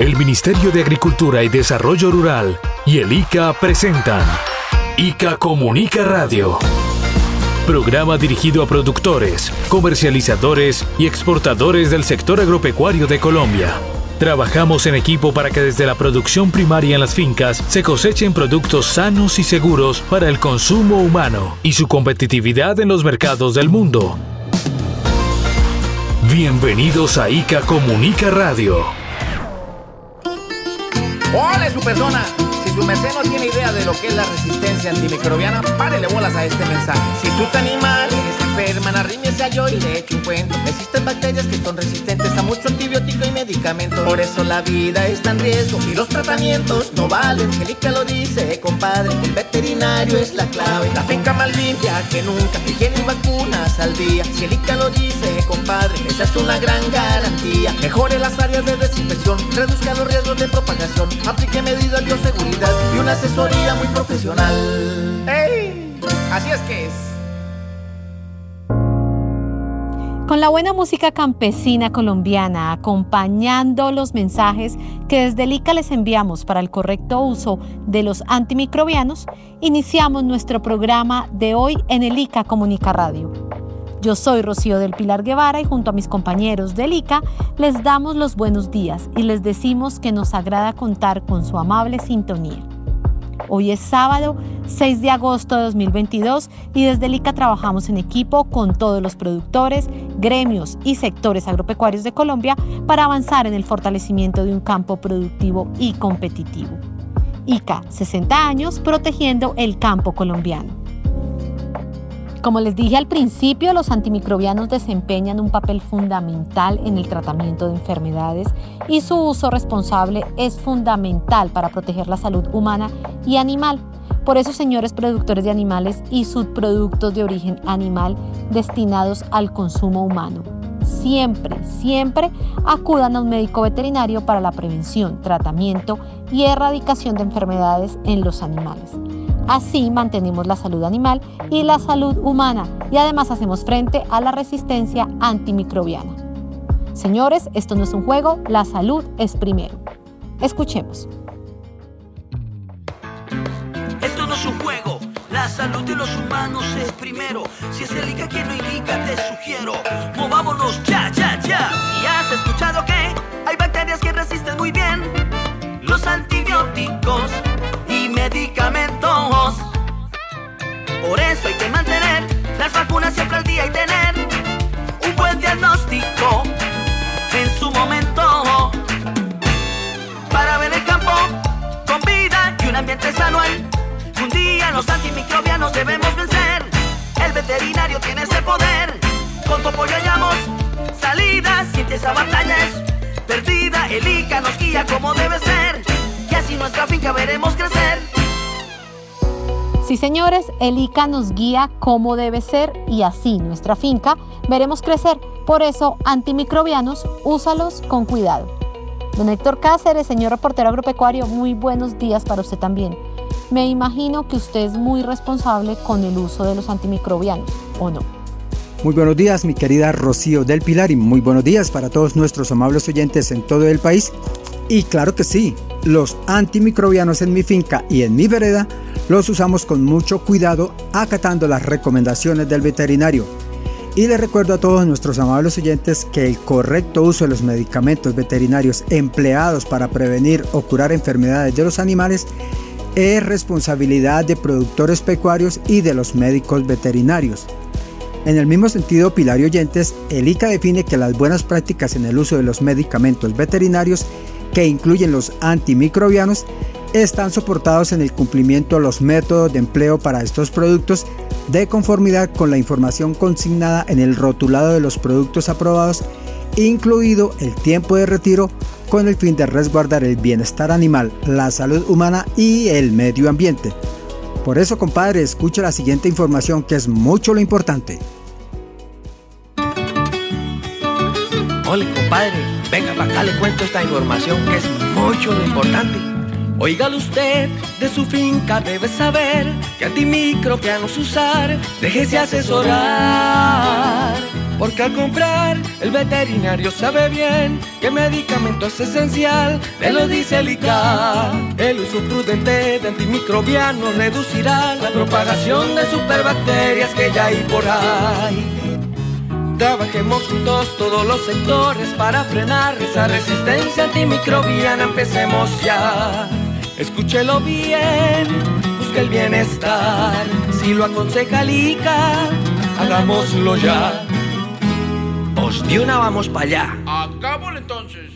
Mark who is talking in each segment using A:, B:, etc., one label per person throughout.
A: El Ministerio de Agricultura y Desarrollo Rural y el ICA presentan ICA Comunica Radio. Programa dirigido a productores, comercializadores y exportadores del sector agropecuario de Colombia. Trabajamos en equipo para que desde la producción primaria en las fincas se cosechen productos sanos y seguros para el consumo humano y su competitividad en los mercados del mundo. Bienvenidos a ICA Comunica Radio.
B: ¡Hola, su persona! Si su merced no tiene idea de lo que es la resistencia antimicrobiana, párele bolas a este mensaje. Si sus animales enferman, arrímese a yo y le echo un cuento. Existen bacterias que son resistentes a mucho antibiótico y medicamento. Por eso la vida está en riesgo y los tratamientos no valen. Angélica lo dice, compadre, el veterinario es la clave. La finca más limpia que nunca, higiene y vacunas al día. Angélica lo dice, compadre, esa es una gran garantía. Mejore las áreas de desinfección, reduzca los riesgos de propagación, aplique medidas de bioseguridad y una asesoría muy profesional. ¡Ey! Así es que es.
C: Con la buena música campesina colombiana, acompañando los mensajes que desde ICA les enviamos para el correcto uso de los antimicrobianos, iniciamos nuestro programa de hoy en el ICA Comunica Radio. Yo soy Rocío del Pilar Guevara y junto a mis compañeros del ICA les damos los buenos días y les decimos que nos agrada contar con su amable sintonía. Hoy es sábado 6 de agosto de 2022 y desde el ICA trabajamos en equipo con todos los productores, gremios y sectores agropecuarios de Colombia para avanzar en el fortalecimiento de un campo productivo y competitivo. ICA, 60 años protegiendo el campo colombiano. Como les dije al principio, los antimicrobianos desempeñan un papel fundamental en el tratamiento de enfermedades y su uso responsable es fundamental para proteger la salud humana y animal. Por eso, señores productores de animales y subproductos de origen animal destinados al consumo humano, siempre, siempre acudan a un médico veterinario para la prevención, tratamiento y erradicación de enfermedades en los animales. Así mantenemos la salud animal y la salud humana y además hacemos frente a la resistencia antimicrobiana. Señores, esto no es un juego, la salud es primero. Escuchemos.
D: Esto no es un juego, la salud de los humanos es primero. Si es el ICA quien lo indica, te sugiero, movámonos ya, ya, ya. Veterinario tiene ese poder. Con tu apoyo hallamos salidas. Siente esa batalla es perdida. El ICA nos guía como debe ser. Y así nuestra finca veremos crecer.
C: Sí, señores, el ICA nos guía cómo debe ser y así nuestra finca veremos crecer. Por eso, antimicrobianos, úsalos con cuidado. Don Héctor Cáceres, señor reportero agropecuario, muy buenos días para usted también. Me imagino que usted es muy responsable con el uso de los antimicrobianos, ¿o no?
E: Muy buenos días, mi querida Rocío del Pilar, y muy buenos días para todos nuestros amables oyentes en todo el país. Y claro que sí, los antimicrobianos en mi finca y en mi vereda los usamos con mucho cuidado, acatando las recomendaciones del veterinario. Y les recuerdo a todos nuestros amables oyentes que el correcto uso de los medicamentos veterinarios empleados para prevenir o curar enfermedades de los animales es responsabilidad de productores pecuarios y de los médicos veterinarios. En el mismo sentido, Pilar y oyentes, el ICA define que las buenas prácticas en el uso de los medicamentos veterinarios, que incluyen los antimicrobianos, están soportados en el cumplimiento de los métodos de empleo para estos productos de conformidad con la información consignada en el rotulado de los productos aprobados, incluido el tiempo de retiro, con el fin de resguardar el bienestar animal, la salud humana y el medio ambiente. Por eso, compadre, escucha la siguiente información que es mucho lo importante.
F: Hola, compadre. Venga, para acá le cuento esta información que es mucho lo importante. Óigalo usted, de su finca debe saber que antimicrobianos usar, déjese asesorar. Porque al comprar el veterinario sabe bien que medicamento es esencial, me lo dice el ICA. El uso prudente de antimicrobianos reducirá la propagación de superbacterias que ya hay por ahí. Trabajemos juntos todos los sectores para frenar esa resistencia antimicrobiana. Empecemos ya. Escúchelo bien, busca el bienestar. Si lo aconseja el ICA, hagámoslo ya. De una vamos para allá.
G: Hagámoslo entonces.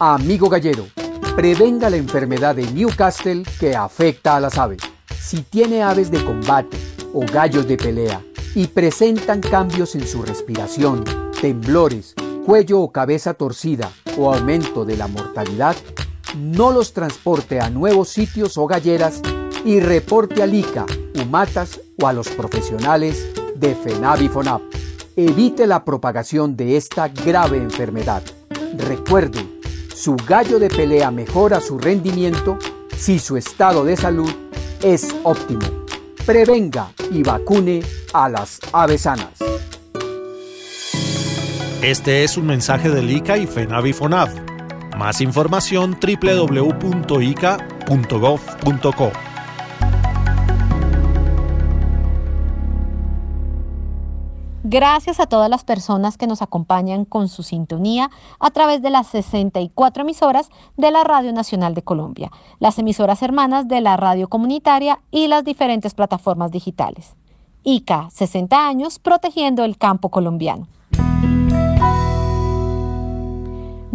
E: Amigo gallero, prevenga la enfermedad de Newcastle que afecta a las aves. Si tiene aves de combate o gallos de pelea y presentan cambios en su respiración, temblores, cuello o cabeza torcida o aumento de la mortalidad, no los transporte a nuevos sitios o galleras y reporte al ICA, UMATAS o a los profesionales de FENAB y FONAP. Evite la propagación de esta grave enfermedad. Recuerde, su gallo de pelea mejora su rendimiento si su estado de salud es óptimo. Prevenga y vacune a las aves sanas.
H: Este es un mensaje del ICA y FENAVIFONAV. Más información www.ica.gov.co.
C: Gracias a todas las personas que nos acompañan con su sintonía a través de las 64 emisoras de la Radio Nacional de Colombia, las emisoras hermanas de la radio comunitaria y las diferentes plataformas digitales. ICA, 60 años protegiendo el campo colombiano.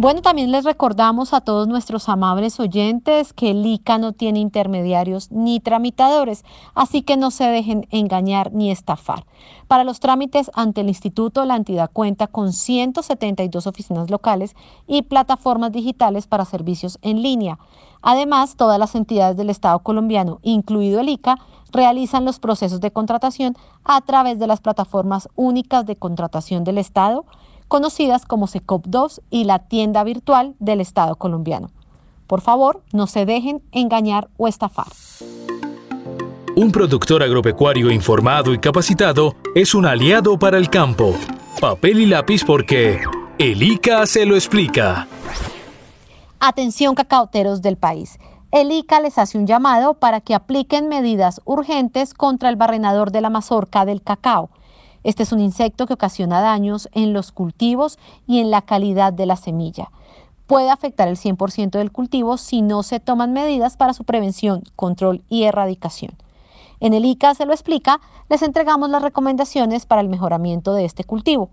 C: Bueno, también les recordamos a todos nuestros amables oyentes que el ICA no tiene intermediarios ni tramitadores, así que no se dejen engañar ni estafar. Para los trámites ante el instituto, la entidad cuenta con 172 oficinas locales y plataformas digitales para servicios en línea. Además, todas las entidades del Estado colombiano, incluido el ICA, realizan los procesos de contratación a través de las plataformas únicas de contratación del Estado, conocidas como SECOP2 y la tienda virtual del Estado colombiano. Por favor, no se dejen engañar o estafar.
A: Un productor agropecuario informado y capacitado es un aliado para el campo. Papel y lápiz porque el ICA se lo explica.
C: Atención cacaoteros del país. El ICA les hace un llamado para que apliquen medidas urgentes contra el barrenador de la mazorca del cacao. Este es un insecto que ocasiona daños en los cultivos y en la calidad de la semilla. Puede afectar el 100% del cultivo si no se toman medidas para su prevención, control y erradicación. En el ICA se lo explica, les entregamos las recomendaciones para el mejoramiento de este cultivo.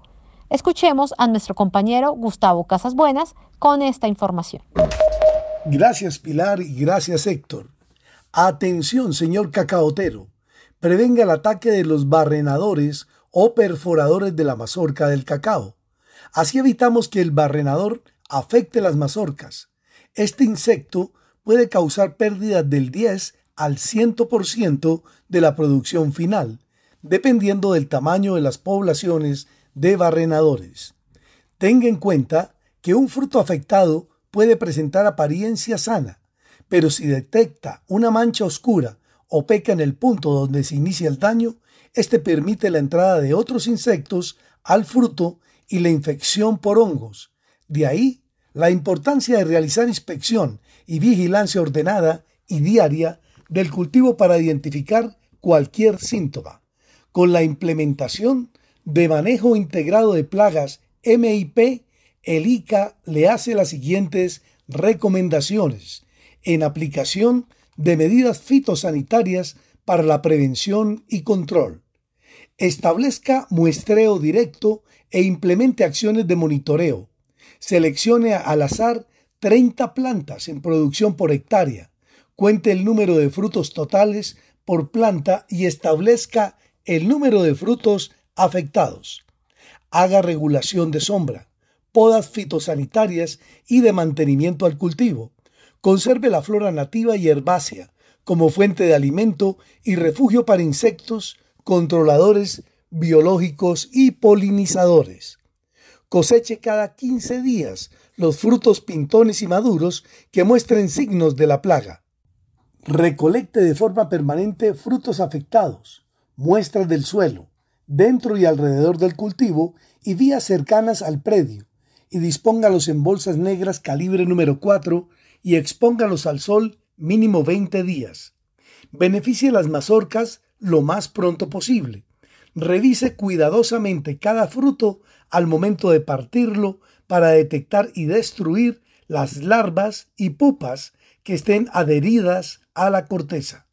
C: Escuchemos a nuestro compañero Gustavo Casas Buenas con esta información.
I: Gracias Pilar y gracias Héctor. Atención, señor cacaotero. Prevenga el ataque de los barrenadores o perforadores de la mazorca del cacao. Así evitamos que el barrenador afecte las mazorcas. Este insecto puede causar pérdidas del 10 al 100% de la producción final, dependiendo del tamaño de las poblaciones de barrenadores. Tenga en cuenta que un fruto afectado puede presentar apariencia sana, pero si detecta una mancha oscura o peca en el punto donde se inicia el daño, este permite la entrada de otros insectos al fruto y la infección por hongos. De ahí la importancia de realizar inspección y vigilancia ordenada y diaria del cultivo para identificar cualquier síntoma. Con la implementación de manejo integrado de plagas MIP, el ICA le hace las siguientes recomendaciones en aplicación de medidas fitosanitarias para la prevención y control establezca muestreo directo e implemente acciones de monitoreo. Seleccione al azar 30 plantas en producción por hectárea. Cuente el número de frutos totales por planta y establezca el número de frutos afectados. Haga regulación de sombra, podas fitosanitarias y de mantenimiento al cultivo. Conserve la flora nativa y herbácea como fuente de alimento y refugio para insectos, controladores biológicos y polinizadores. Coseche cada 15 días los frutos pintones y maduros que muestren signos de la plaga. Recolecte de forma permanente frutos afectados, muestras del suelo, dentro y alrededor del cultivo y vías cercanas al predio, y dispóngalos en bolsas negras calibre número 4 y expóngalos al sol mínimo 20 días. Beneficie las mazorcas lo más pronto posible. Revise cuidadosamente cada fruto al momento de partirlo para detectar y destruir las larvas y pupas que estén adheridas a la corteza.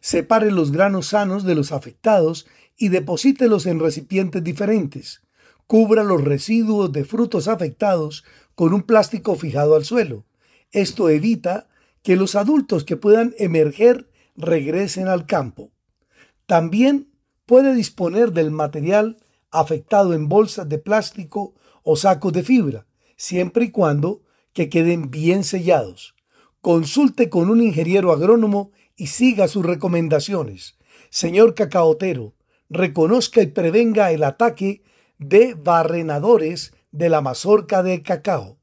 I: Separe los granos sanos de los afectados y deposítelos en recipientes diferentes. Cubra los residuos de frutos afectados con un plástico fijado al suelo. Esto evita que los adultos que puedan emerger regresen al campo. También puede disponer del material afectado en bolsas de plástico o sacos de fibra, siempre y cuando que queden bien sellados. Consulte con un ingeniero agrónomo y siga sus recomendaciones. Señor cacaotero, reconozca y prevenga el ataque de barrenadores de la mazorca de cacao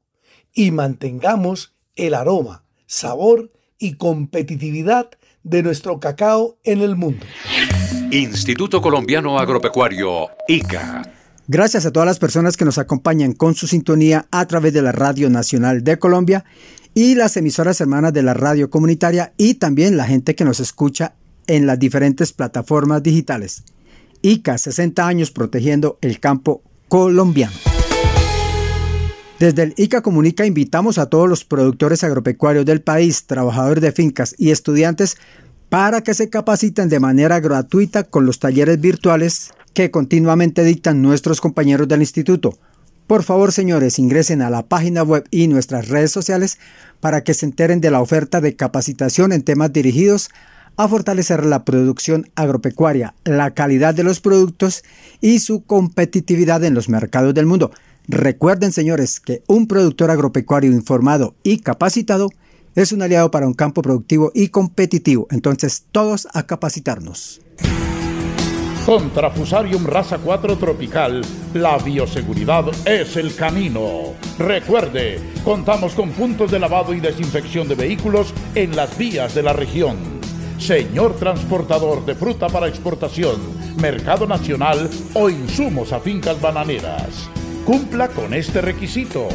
I: y mantengamos el aroma, sabor y competitividad de nuestro cacao en el mundo.
A: Instituto Colombiano Agropecuario, ICA.
E: Gracias a todas las personas que nos acompañan con su sintonía a través de la Radio Nacional de Colombia y las emisoras hermanas de la radio comunitaria y también la gente que nos escucha en las diferentes plataformas digitales. ICA 60 años protegiendo el campo colombiano. Desde el ICA Comunica invitamos a todos los productores agropecuarios del país, trabajadores de fincas y estudiantes para que se capaciten de manera gratuita con los talleres virtuales que continuamente dictan nuestros compañeros del instituto. Por favor, señores, ingresen a la página web y nuestras redes sociales para que se enteren de la oferta de capacitación en temas dirigidos a fortalecer la producción agropecuaria, la calidad de los productos y su competitividad en los mercados del mundo. Recuerden, señores, que un productor agropecuario informado y capacitado es un aliado para un campo productivo y competitivo. Entonces, todos a capacitarnos.
G: Contra Fusarium Raza 4 Tropical, la bioseguridad es el camino. Recuerde, contamos con puntos de lavado y desinfección de vehículos en las vías de la región. Señor transportador de fruta para exportación, mercado nacional o insumos a fincas bananeras cumpla con este requisito.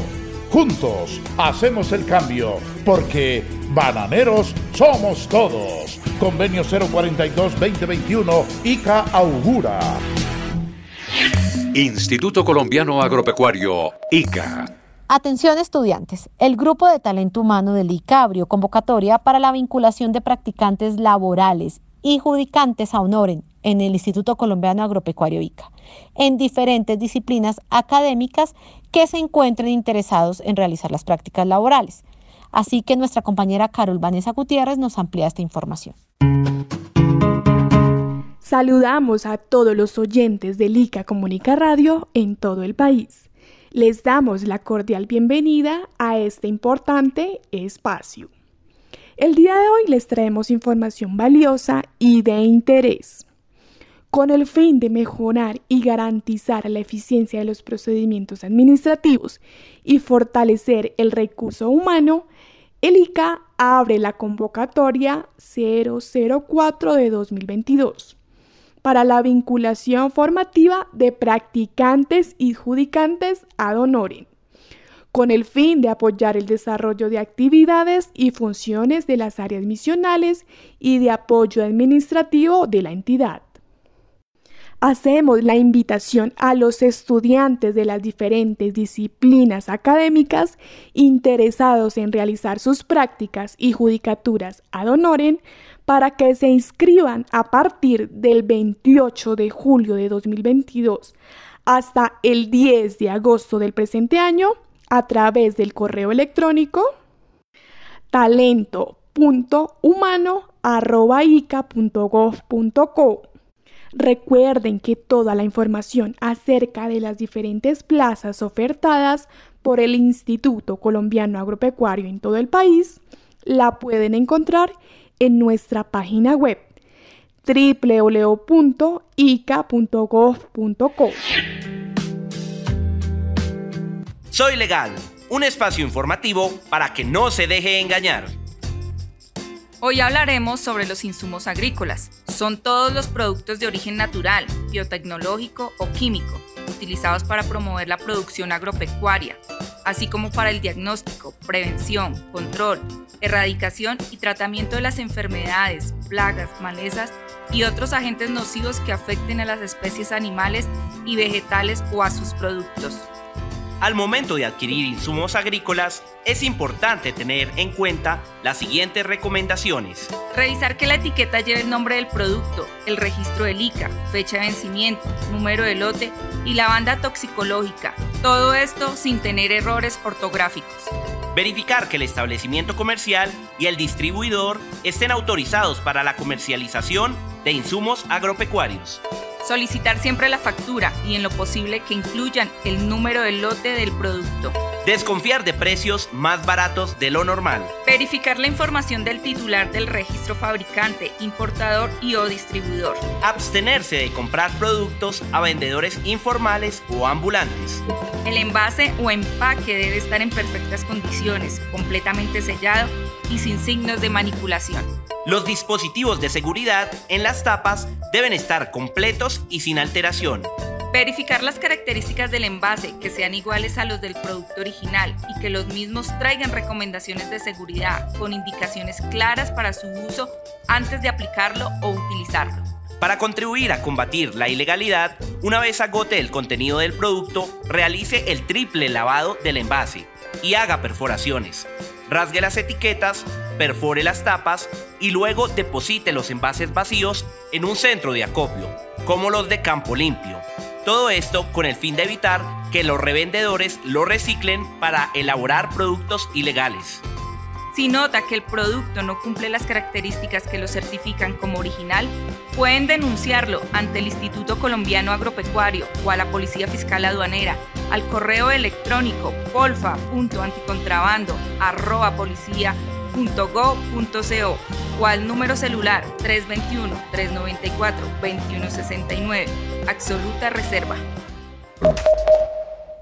G: Juntos hacemos el cambio, porque bananeros somos todos. Convenio 042-2021, ICA Augura.
A: Instituto Colombiano Agropecuario, ICA.
C: Atención estudiantes, el Grupo de Talento Humano del ICA abrió convocatoria para la vinculación de practicantes laborales y judicantes a honoren en el Instituto Colombiano Agropecuario ICA, en diferentes disciplinas académicas que se encuentren interesados en realizar las prácticas laborales. Así que nuestra compañera Carol Vanessa Gutiérrez nos amplía esta información.
J: Saludamos a todos los oyentes del ICA Comunica Radio en todo el país. Les damos la cordial bienvenida a este importante espacio. El día de hoy les traemos información valiosa y de interés. Con el fin de mejorar y garantizar la eficiencia de los procedimientos administrativos y fortalecer el recurso humano, el ICA abre la convocatoria 004 de 2022 para la vinculación formativa de practicantes y judicantes ad honorem con el fin de apoyar el desarrollo de actividades y funciones de las áreas misionales y de apoyo administrativo de la entidad. Hacemos la invitación a los estudiantes de las diferentes disciplinas académicas interesados en realizar sus prácticas y judicaturas ad honorem para que se inscriban a partir del 28 de julio de 2022 hasta el 10 de agosto del presente año a través del correo electrónico talento.humano.ica.gov.co. Recuerden que toda la información acerca de las diferentes plazas ofertadas por el Instituto Colombiano Agropecuario en todo el país la pueden encontrar en nuestra página web www.ica.gov.co.
K: Soy Legal, un espacio informativo para que no se deje engañar.
L: Hoy hablaremos sobre los insumos agrícolas, son todos los productos de origen natural, biotecnológico o químico, utilizados para promover la producción agropecuaria, así como para el diagnóstico, prevención, control, erradicación y tratamiento de las enfermedades, plagas, malezas y otros agentes nocivos que afecten a las especies animales y vegetales o a sus productos.
K: Al momento de adquirir insumos agrícolas, es importante tener en cuenta las siguientes recomendaciones.
L: Revisar que la etiqueta lleve el nombre del producto, el registro del ICA, fecha de vencimiento, número de lote y la banda toxicológica. Todo esto sin tener errores ortográficos.
K: Verificar que el establecimiento comercial y el distribuidor estén autorizados para la comercialización de insumos agropecuarios.
L: Solicitar siempre la factura y en lo posible que incluyan el número del lote del producto.
K: Desconfiar de precios más baratos de lo normal.
L: Verificar la información del titular del registro fabricante, importador y o distribuidor.
K: Abstenerse de comprar productos a vendedores informales o ambulantes.
L: El envase o empaque debe estar en perfectas condiciones, completamente sellado y sin signos de manipulación.
K: Los dispositivos de seguridad en las tapas deben estar completos y sin alteración.
L: Verificar las características del envase que sean iguales a los del producto original y que los mismos traigan recomendaciones de seguridad con indicaciones claras para su uso antes de aplicarlo o utilizarlo.
K: Para contribuir a combatir la ilegalidad, una vez agote el contenido del producto, realice el triple lavado del envase y haga perforaciones. Rasgue las etiquetas, perfore las tapas y luego deposite los envases vacíos en un centro de acopio, como los de Campo Limpio. Todo esto con el fin de evitar que los revendedores lo reciclen para elaborar productos ilegales.
L: Si nota que el producto no cumple las características que lo certifican como original, pueden denunciarlo ante el Instituto Colombiano Agropecuario o a la Policía Fiscal Aduanera al correo electrónico polfa.anticontrabando@policia.go.co o al número celular 321-394-2169. Absoluta Reserva.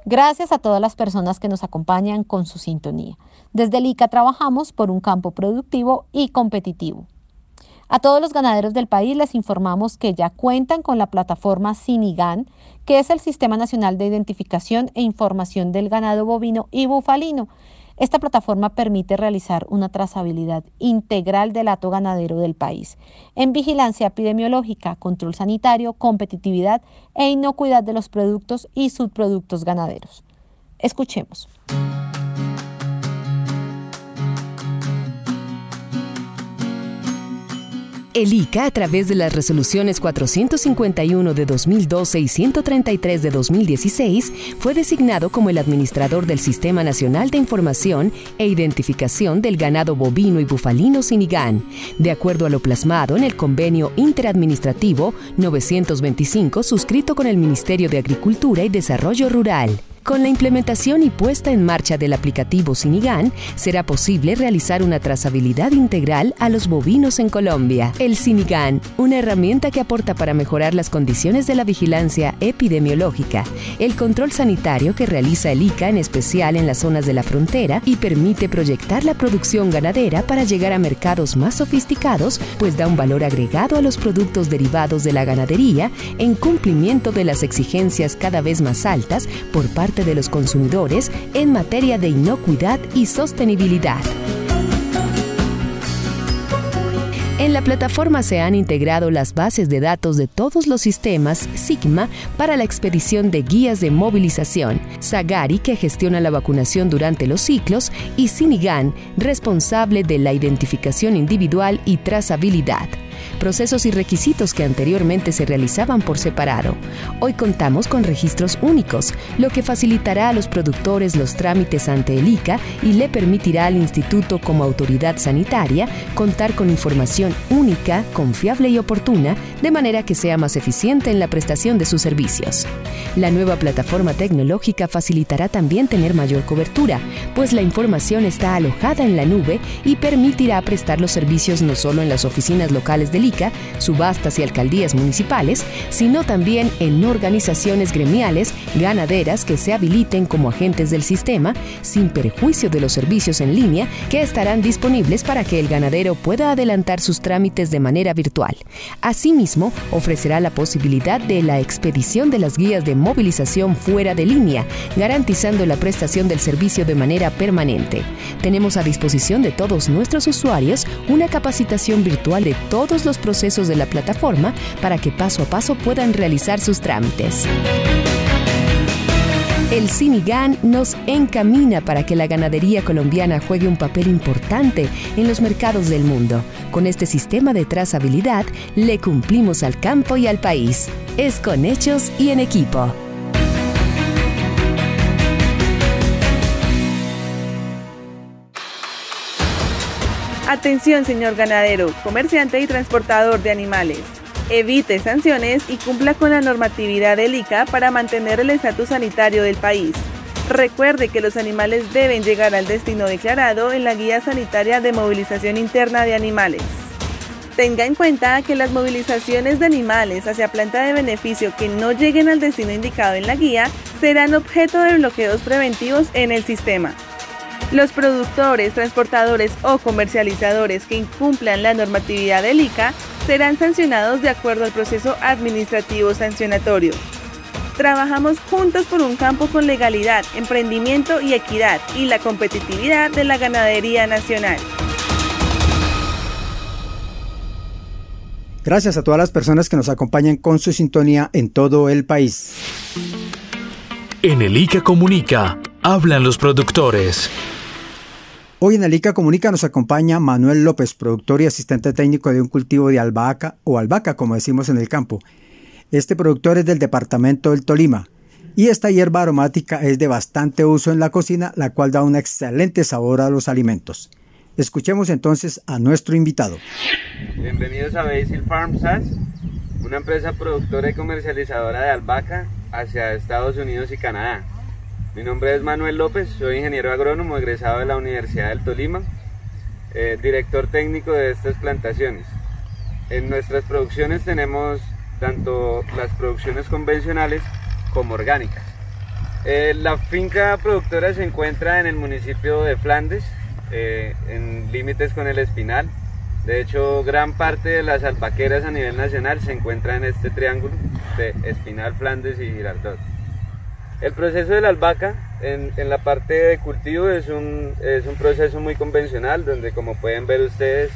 C: Gracias a todas las personas que nos acompañan con su sintonía. Desde el ICA trabajamos por un campo productivo y competitivo. A todos los ganaderos del país les informamos que ya cuentan con la plataforma Sinigan, que es el Sistema Nacional de Identificación e Información del Ganado Bovino y Bufalino. Esta plataforma permite realizar una trazabilidad integral del hato ganadero del país en vigilancia epidemiológica, control sanitario, competitividad e inocuidad de los productos y subproductos ganaderos. Escuchemos.
M: El ICA, a través de las resoluciones 451 de 2012 y 133 de 2016, fue designado como el administrador del Sistema Nacional de Información e Identificación del Ganado Bovino y Bufalino Sinigán, de acuerdo a lo plasmado en el Convenio Interadministrativo 925 suscrito con el Ministerio de Agricultura y Desarrollo Rural. Con la implementación y puesta en marcha del aplicativo Sinigan, será posible realizar una trazabilidad integral a los bovinos en Colombia. El Sinigan, una herramienta que aporta para mejorar las condiciones de la vigilancia epidemiológica, el control sanitario que realiza el ICA en especial en las zonas de la frontera y permite proyectar la producción ganadera para llegar a mercados más sofisticados, pues da un valor agregado a los productos derivados de la ganadería en cumplimiento de las exigencias cada vez más altas por parte de los consumidores en materia de inocuidad y sostenibilidad. En la plataforma se han integrado las bases de datos de todos los sistemas Sigma para la expedición de guías de movilización, Sagari que gestiona la vacunación durante los ciclos y Sinigan responsable de la identificación individual y trazabilidad procesos y requisitos que anteriormente se realizaban por separado. Hoy contamos con registros únicos, lo que facilitará a los productores los trámites ante el ICA y le permitirá al instituto como autoridad sanitaria contar con información única, confiable y oportuna, de manera que sea más eficiente en la prestación de sus servicios. La nueva plataforma tecnológica facilitará también tener mayor cobertura, pues la información está alojada en la nube y permitirá prestar los servicios no solo en las oficinas locales del ICA, subastas y alcaldías municipales, sino también en organizaciones gremiales, ganaderas que se habiliten como agentes del sistema, sin perjuicio de los servicios en línea que estarán disponibles para que el ganadero pueda adelantar sus trámites de manera virtual. Asimismo, ofrecerá la posibilidad de la expedición de las guías de movilización fuera de línea, garantizando la prestación del servicio de manera permanente. Tenemos a disposición de todos nuestros usuarios una capacitación virtual de todos los procesos de la plataforma para que paso a paso puedan realizar sus trámites. El Cinigan nos encamina para que la ganadería colombiana juegue un papel importante en los mercados del mundo. Con este sistema de trazabilidad le cumplimos al campo y al país. Es con hechos y en equipo.
N: Atención, señor ganadero, comerciante y transportador de animales. Evite sanciones y cumpla con la normatividad del ICA para mantener el estatus sanitario del país. Recuerde que los animales deben llegar al destino declarado en la Guía Sanitaria de Movilización Interna de Animales. Tenga en cuenta que las movilizaciones de animales hacia planta de beneficio que no lleguen al destino indicado en la guía serán objeto de bloqueos preventivos en el sistema. Los productores, transportadores o comercializadores que incumplan la normatividad del ICA serán sancionados de acuerdo al proceso administrativo sancionatorio. Trabajamos juntos por un campo con legalidad, emprendimiento y equidad y la competitividad de la ganadería nacional.
E: Gracias a todas las personas que nos acompañan con su sintonía en todo el país.
A: En el ICA Comunica, hablan los productores.
E: Hoy en el ICA Comunica nos acompaña Manuel López, productor y asistente técnico de un cultivo de albahaca o albahaca, como decimos en el campo. Este productor es del departamento del Tolima y esta hierba aromática es de bastante uso en la cocina, la cual da un excelente sabor a los alimentos. Escuchemos entonces a nuestro invitado.
O: Bienvenidos a Basil Farm SAS, una empresa productora y comercializadora de albahaca hacia Estados Unidos y Canadá. Mi nombre es Manuel López, soy ingeniero agrónomo egresado de la Universidad del Tolima, eh, director técnico de estas plantaciones. En nuestras producciones tenemos tanto las producciones convencionales como orgánicas. Eh, la finca productora se encuentra en el municipio de Flandes, eh, en límites con el Espinal. De hecho, gran parte de las albaqueras a nivel nacional se encuentra en este triángulo de Espinal, Flandes y Girardot. El proceso de la albahaca en, la parte de cultivo es un, es un proceso muy convencional donde como pueden ver ustedes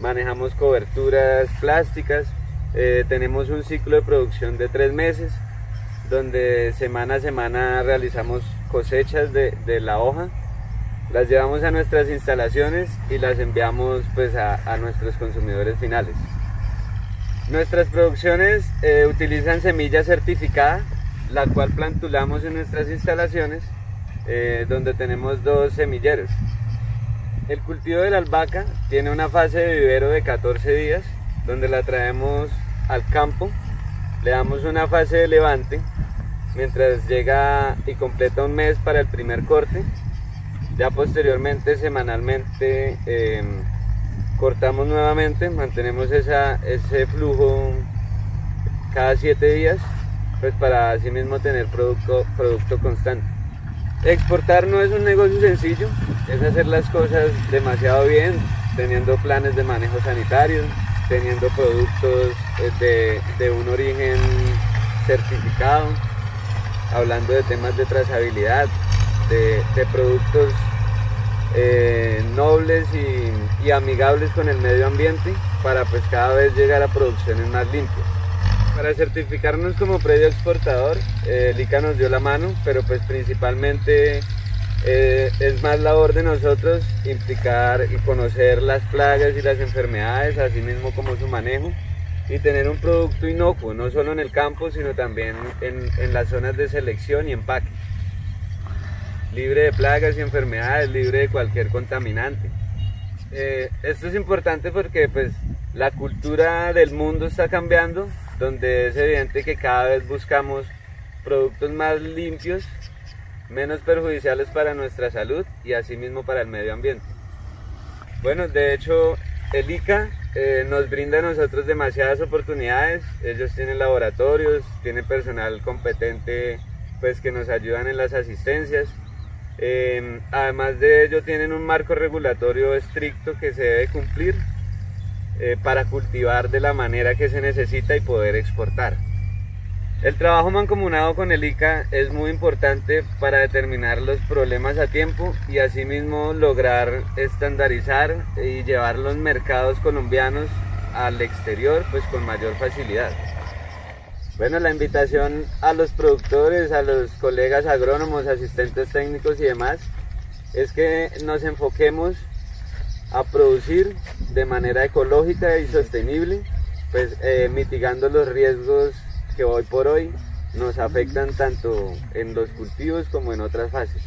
O: manejamos coberturas plásticas, eh, tenemos un ciclo de producción de tres meses donde semana a semana realizamos cosechas de, la hoja, las llevamos a nuestras instalaciones y las enviamos pues a, nuestros consumidores finales. Nuestras producciones eh, utilizan semilla certificada la cual plantulamos en nuestras instalaciones eh, donde tenemos dos semilleros. El cultivo de la albahaca tiene una fase de vivero de 14 días donde la traemos al campo, le damos una fase de levante mientras llega y completa un mes para el primer corte. Ya posteriormente, semanalmente, em, cortamos nuevamente, mantenemos ese flujo cada 7 días pues para así mismo tener producto, producto constante. Exportar no es un negocio sencillo, es hacer las cosas demasiado bien, teniendo planes de manejo sanitario, teniendo productos eh, de, un origen certificado, hablando de temas de trazabilidad, de, productos eh, nobles y, y amigables con el medio ambiente para pues cada vez llegar a producciones más limpias. Para certificarnos como predio exportador, eh, el ICA nos dio la mano, pero pues principalmente eh, es más labor de nosotros implicar y conocer las plagas y las enfermedades, así mismo como su manejo, y tener un producto inocuo, no solo en el campo, sino también en, las zonas de selección y empaque. Libre de plagas y enfermedades, libre de cualquier contaminante. Eh, esto es importante porque pues la cultura del mundo está cambiando donde es evidente que cada vez buscamos productos más limpios, menos perjudiciales para nuestra salud y asimismo para el medio ambiente. Bueno, de hecho, el ICA eh, nos brinda a nosotros demasiadas oportunidades. Ellos tienen laboratorios, tienen personal competente pues, que nos ayudan en las asistencias. Em, además de ello, tienen un marco regulatorio estricto que se debe cumplir eh, para cultivar de la manera que se necesita y poder exportar. El trabajo mancomunado con el ICA es muy importante para determinar los problemas a tiempo y asimismo lograr estandarizar y llevar los mercados colombianos al exterior pues con mayor facilidad. Bueno, la invitación a los productores, a los colegas agrónomos, asistentes técnicos y demás es que nos enfoquemos a producir de manera ecológica y sostenible, pues eh, mitigando los riesgos que hoy por hoy nos afectan tanto en los cultivos como en otras fases.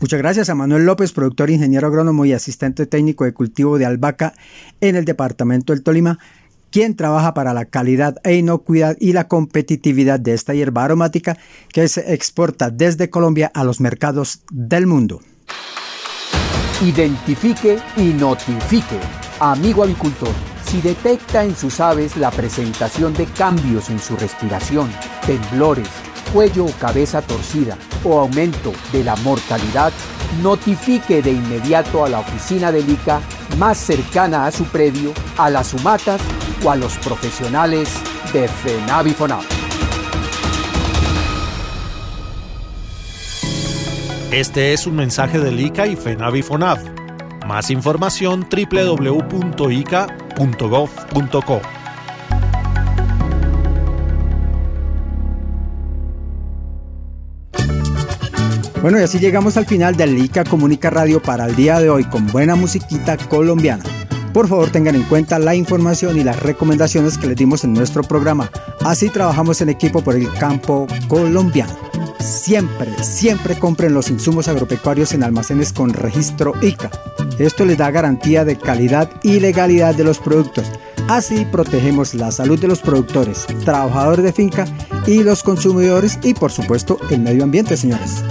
E: Muchas gracias a Manuel López, productor, ingeniero agrónomo y asistente técnico de cultivo de albahaca en el departamento del Tolima, quien trabaja para la calidad e inocuidad y la competitividad de esta hierba aromática que se exporta desde Colombia a los mercados del mundo.
P: Identifique y notifique. Amigo avicultor si detecta en sus aves la presentación de cambios en su respiración, temblores, cuello o cabeza torcida o aumento de la mortalidad, notifique de inmediato a la oficina del ICA más cercana a su predio, a las sumatas o a los profesionales de FENAVIFONAV.
H: Este es un mensaje del ICA y FENAVIFONAV más información www.ica.gov.co.
E: Bueno, y así llegamos al final del ICA Comunica Radio para el día de hoy con buena musiquita colombiana. Por favor tengan en cuenta la información y las recomendaciones que les dimos en nuestro programa. Así trabajamos en equipo por el campo colombiano. Siempre, siempre compren los insumos agropecuarios en almacenes con registro ICA. Esto les da garantía de calidad y legalidad de los productos. Así protegemos la salud de los productores, trabajadores de finca y los consumidores y por supuesto el medio ambiente, señores.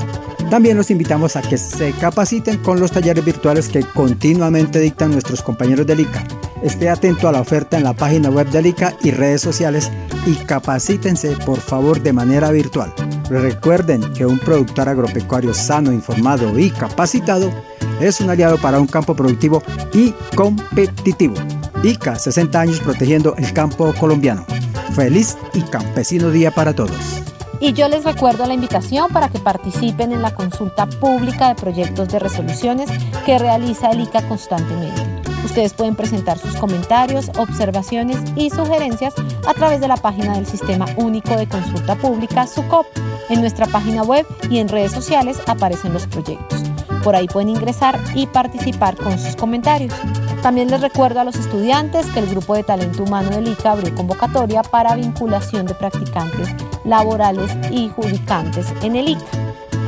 E: También los invitamos a que se capaciten con los talleres virtuales que continuamente dictan nuestros compañeros del ICA. Esté atento a la oferta en la página web del ICA y redes sociales y capacítense por favor de manera virtual. Recuerden que un productor agropecuario sano, informado y capacitado es un aliado para un campo productivo y competitivo. ICA, 60 años protegiendo el campo colombiano. Feliz y campesino día para todos.
C: Y yo les recuerdo la invitación para que participen en la consulta pública de proyectos de resoluciones que realiza el ICA constantemente. Ustedes pueden presentar sus comentarios, observaciones y sugerencias a través de la página del Sistema Único de Consulta Pública, SUCOP. En nuestra página web y en redes sociales aparecen los proyectos. Por ahí pueden ingresar y participar con sus comentarios. También les recuerdo a los estudiantes que el Grupo de Talento Humano del ICA abrió convocatoria para vinculación de practicantes laborales y judicantes en el ICA.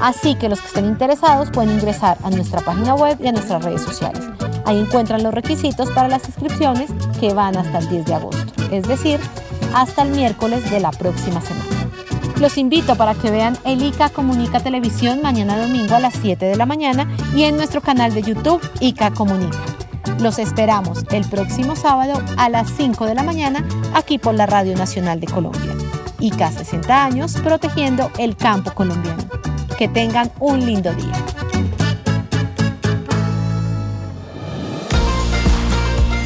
C: Así que los que estén interesados pueden ingresar a nuestra página web y a nuestras redes sociales. Ahí encuentran los requisitos para las inscripciones que van hasta el 10 de agosto, es decir, hasta el miércoles de la próxima semana. Los invito para que vean el ICA Comunica Televisión mañana domingo a las 7 de la mañana y en nuestro canal de YouTube ICA Comunica. Los esperamos el próximo sábado a las 5 de la mañana aquí por la Radio Nacional de Colombia. ICA 60 años protegiendo el campo colombiano. Que tengan un lindo día.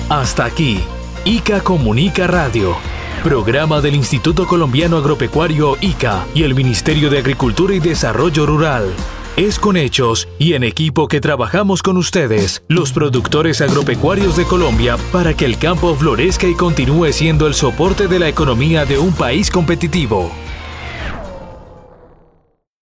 A: Hasta aquí, ICA Comunica Radio Programa del Instituto Colombiano Agropecuario ICA y el Ministerio de Agricultura y Desarrollo Rural. Es con hechos y en equipo que trabajamos con ustedes, los productores agropecuarios de Colombia, para que el campo florezca y continúe siendo el soporte de la economía de un país competitivo.